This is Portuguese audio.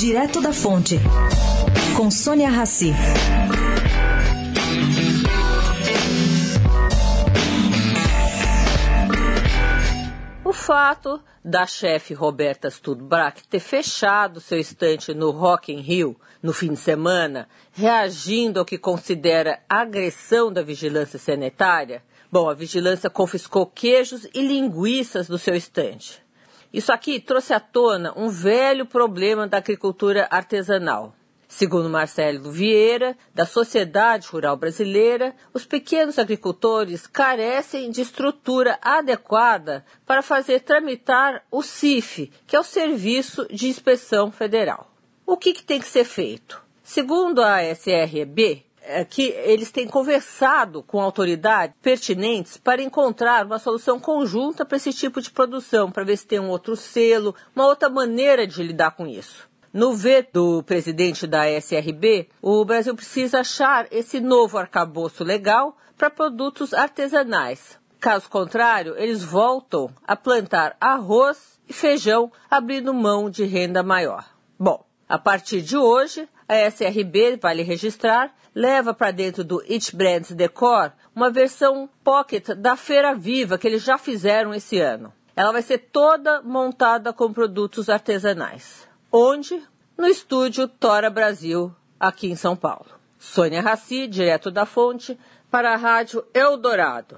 Direto da Fonte, com Sônia Rassi. O fato da chefe Roberta Studbrack ter fechado seu estante no Rock in Rio no fim de semana, reagindo ao que considera agressão da vigilância sanitária, bom, a vigilância confiscou queijos e linguiças do seu estante. Isso aqui trouxe à tona um velho problema da agricultura artesanal. Segundo Marcelo Vieira, da Sociedade Rural Brasileira, os pequenos agricultores carecem de estrutura adequada para fazer tramitar o CIF, que é o Serviço de Inspeção Federal. O que, que tem que ser feito? Segundo a SRB, é que eles têm conversado com autoridades pertinentes para encontrar uma solução conjunta para esse tipo de produção, para ver se tem um outro selo, uma outra maneira de lidar com isso. No veto do presidente da SRB, o Brasil precisa achar esse novo arcabouço legal para produtos artesanais. Caso contrário, eles voltam a plantar arroz e feijão, abrindo mão de renda maior. Bom, a partir de hoje, a SRB, vale registrar, leva para dentro do It Brands Decor uma versão pocket da Feira Viva que eles já fizeram esse ano. Ela vai ser toda montada com produtos artesanais. Onde? No estúdio Tora Brasil, aqui em São Paulo. Sônia Raci, direto da fonte, para a Rádio Eldorado.